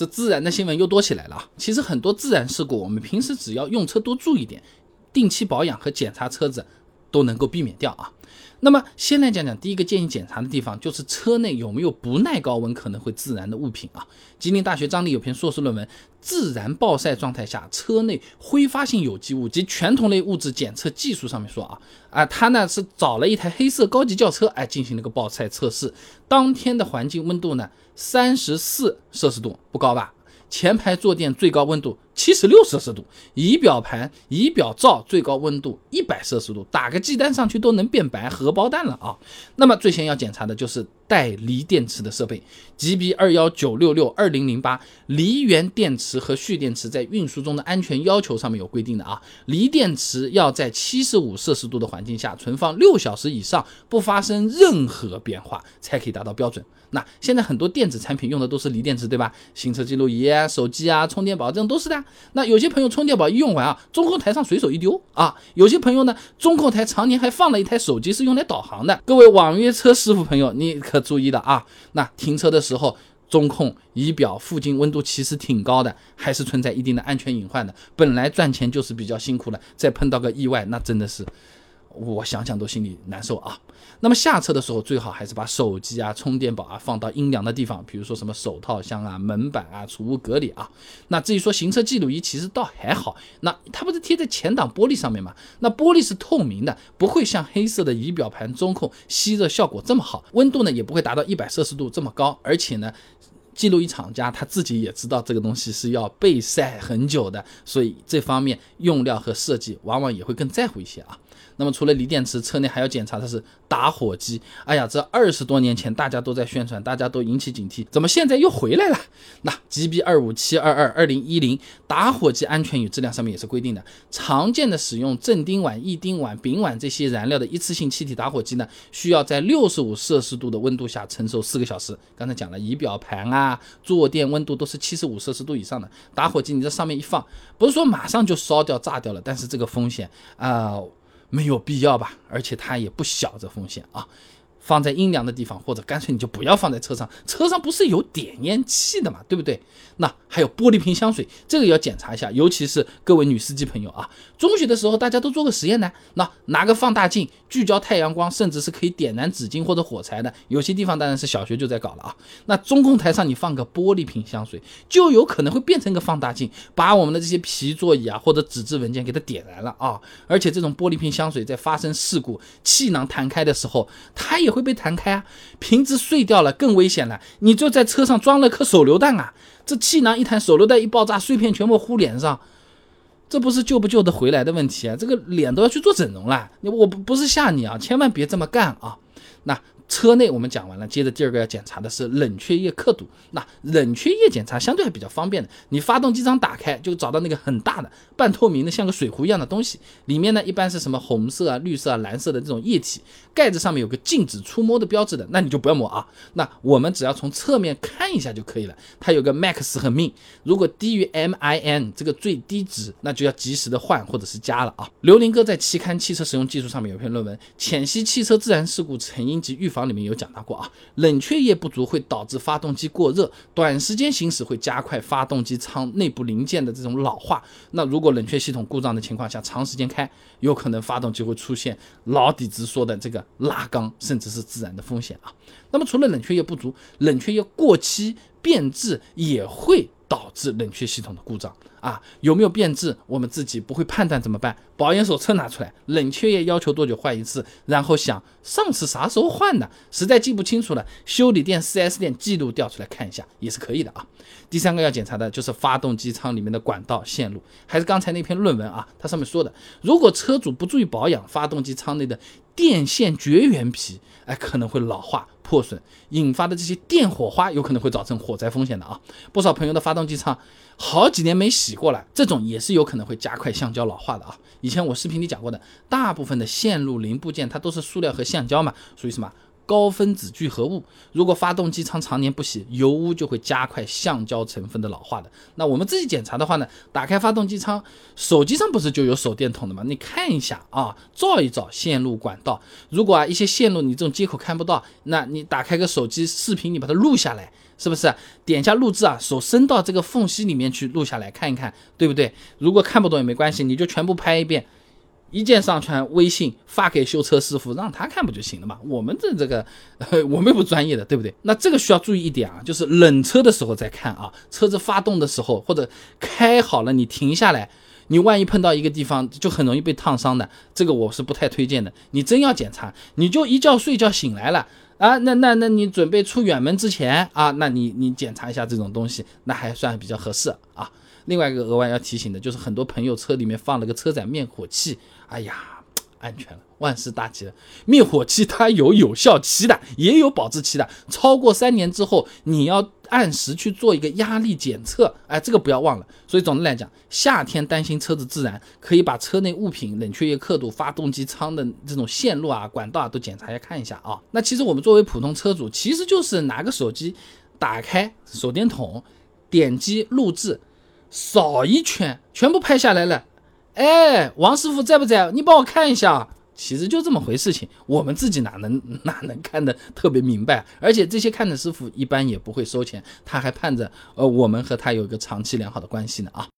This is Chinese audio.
这自燃的新闻又多起来了啊！其实很多自燃事故，我们平时只要用车多注意点，定期保养和检查车子都能够避免掉啊。那么先来讲讲第一个建议检查的地方，就是车内有没有不耐高温可能会自燃的物品啊。吉林大学张力有篇硕士论文《自然暴晒状态下车内挥发性有机物及全同类物质检测技术》上面说啊啊，他呢是找了一台黑色高级轿车哎进行了个暴晒测试，当天的环境温度呢三十四摄氏度，不高吧？前排坐垫最高温度。七十六摄氏度，仪表盘、仪表罩最高温度一百摄氏度，打个鸡蛋上去都能变白，荷包蛋了啊！那么最先要检查的就是带锂电池的设备，GB 二幺九六六二零零八锂源电池和蓄电池在运输中的安全要求上面有规定的啊，锂电池要在七十五摄氏度的环境下存放六小时以上，不发生任何变化才可以达到标准。那现在很多电子产品用的都是锂电池，对吧？行车记录仪、手机啊、充电宝这种都是的。那有些朋友充电宝一用完啊，中控台上随手一丢啊。有些朋友呢，中控台常年还放了一台手机是用来导航的。各位网约车师傅朋友，你可注意了啊。那停车的时候，中控、仪表附近温度其实挺高的，还是存在一定的安全隐患的。本来赚钱就是比较辛苦的，再碰到个意外，那真的是。我想想都心里难受啊。那么下车的时候，最好还是把手机啊、充电宝啊放到阴凉的地方，比如说什么手套箱啊、门板啊、储物格里啊。那至于说行车记录仪，其实倒还好，那它不是贴在前挡玻璃上面吗？那玻璃是透明的，不会像黑色的仪表盘、中控吸热效果这么好，温度呢也不会达到一百摄氏度这么高，而且呢。记录仪厂家他自己也知道这个东西是要备晒很久的，所以这方面用料和设计往往也会更在乎一些啊。那么除了锂电池，车内还要检查的是打火机。哎呀，这二十多年前大家都在宣传，大家都引起警惕，怎么现在又回来了？那 GB 二五七二二二零一零打火机安全与质量上面也是规定的，常见的使用正丁烷、异丁烷、丙烷这些燃料的一次性气体打火机呢，需要在六十五摄氏度的温度下承受四个小时。刚才讲了，仪表盘啊、坐垫温度都是七十五摄氏度以上的，打火机你在上面一放，不是说马上就烧掉、炸掉了，但是这个风险啊。没有必要吧，而且它也不小，这风险啊。放在阴凉的地方，或者干脆你就不要放在车上。车上不是有点烟器的嘛，对不对？那还有玻璃瓶香水，这个要检查一下。尤其是各位女司机朋友啊，中学的时候大家都做个实验呢。那拿个放大镜聚焦太阳光，甚至是可以点燃纸巾或者火柴的。有些地方当然是小学就在搞了啊。那中控台上你放个玻璃瓶香水，就有可能会变成一个放大镜，把我们的这些皮座椅啊或者纸质文件给它点燃了啊。而且这种玻璃瓶香水在发生事故气囊弹开的时候，它有会。被弹开啊，瓶子碎掉了更危险了。你就在车上装了颗手榴弹啊，这气囊一弹，手榴弹一爆炸，碎片全部糊脸上，这不是救不救得回来的问题啊，这个脸都要去做整容了。我不不是吓你啊，千万别这么干啊。那。车内我们讲完了，接着第二个要检查的是冷却液刻度。那冷却液检查相对还比较方便的，你发动机舱打开就找到那个很大的半透明的像个水壶一样的东西，里面呢一般是什么红色啊、绿色啊、蓝色的这种液体，盖子上面有个禁止触摸的标志的，那你就不要摸啊。那我们只要从侧面看一下就可以了。它有个 max 和 min，如果低于 min 这个最低值，那就要及时的换或者是加了啊。刘林哥在期刊《汽车使用技术》上面有篇论文《浅析汽车自燃事故成因及预防》。里面有讲到过啊，冷却液不足会导致发动机过热，短时间行驶会加快发动机舱内部零件的这种老化。那如果冷却系统故障的情况下，长时间开，有可能发动机会出现老底子说的这个拉缸，甚至是自燃的风险啊。那么除了冷却液不足，冷却液过期变质也会。导致冷却系统的故障啊？有没有变质？我们自己不会判断怎么办？保养手册拿出来，冷却液要求多久换一次？然后想上次啥时候换的？实在记不清楚了，修理店、4S 店记录调出来看一下也是可以的啊。第三个要检查的就是发动机舱里面的管道线路，还是刚才那篇论文啊，它上面说的，如果车主不注意保养，发动机舱内的电线绝缘皮，哎，可能会老化。破损引发的这些电火花有可能会造成火灾风险的啊！不少朋友的发动机舱好几年没洗挤过来，这种也是有可能会加快橡胶老化的啊！以前我视频里讲过的，大部分的线路零部件它都是塑料和橡胶嘛，属于什么？高分子聚合物，如果发动机舱常年不洗，油污就会加快橡胶成分的老化的。那我们自己检查的话呢，打开发动机舱，手机上不是就有手电筒的吗？你看一下啊，照一照线路管道。如果啊一些线路你这种接口看不到，那你打开个手机视频，你把它录下来。是不是？点一下录制啊，手伸到这个缝隙里面去录下来看一看，对不对？如果看不懂也没关系，你就全部拍一遍。一键上传微信发给修车师傅，让他看不就行了嘛？我们这这个，我们又不专业的，对不对？那这个需要注意一点啊，就是冷车的时候再看啊，车子发动的时候或者开好了，你停下来，你万一碰到一个地方，就很容易被烫伤的，这个我是不太推荐的。你真要检查，你就一觉睡觉醒来了啊，那那那你准备出远门之前啊，那你你检查一下这种东西，那还算比较合适啊。另外一个额外要提醒的就是，很多朋友车里面放了个车载灭火器，哎呀，安全了，万事大吉了。灭火器它有有效期的，也有保质期的，超过三年之后，你要按时去做一个压力检测，哎，这个不要忘了。所以总的来讲，夏天担心车子自燃，可以把车内物品、冷却液刻度、发动机舱的这种线路啊、管道啊都检查一下看一下啊。那其实我们作为普通车主，其实就是拿个手机，打开手电筒，点击录制。扫一圈，全部拍下来了。哎，王师傅在不在？你帮我看一下。其实就这么回事情，我们自己哪能哪能看得特别明白？而且这些看的师傅一般也不会收钱，他还盼着呃我们和他有一个长期良好的关系呢啊。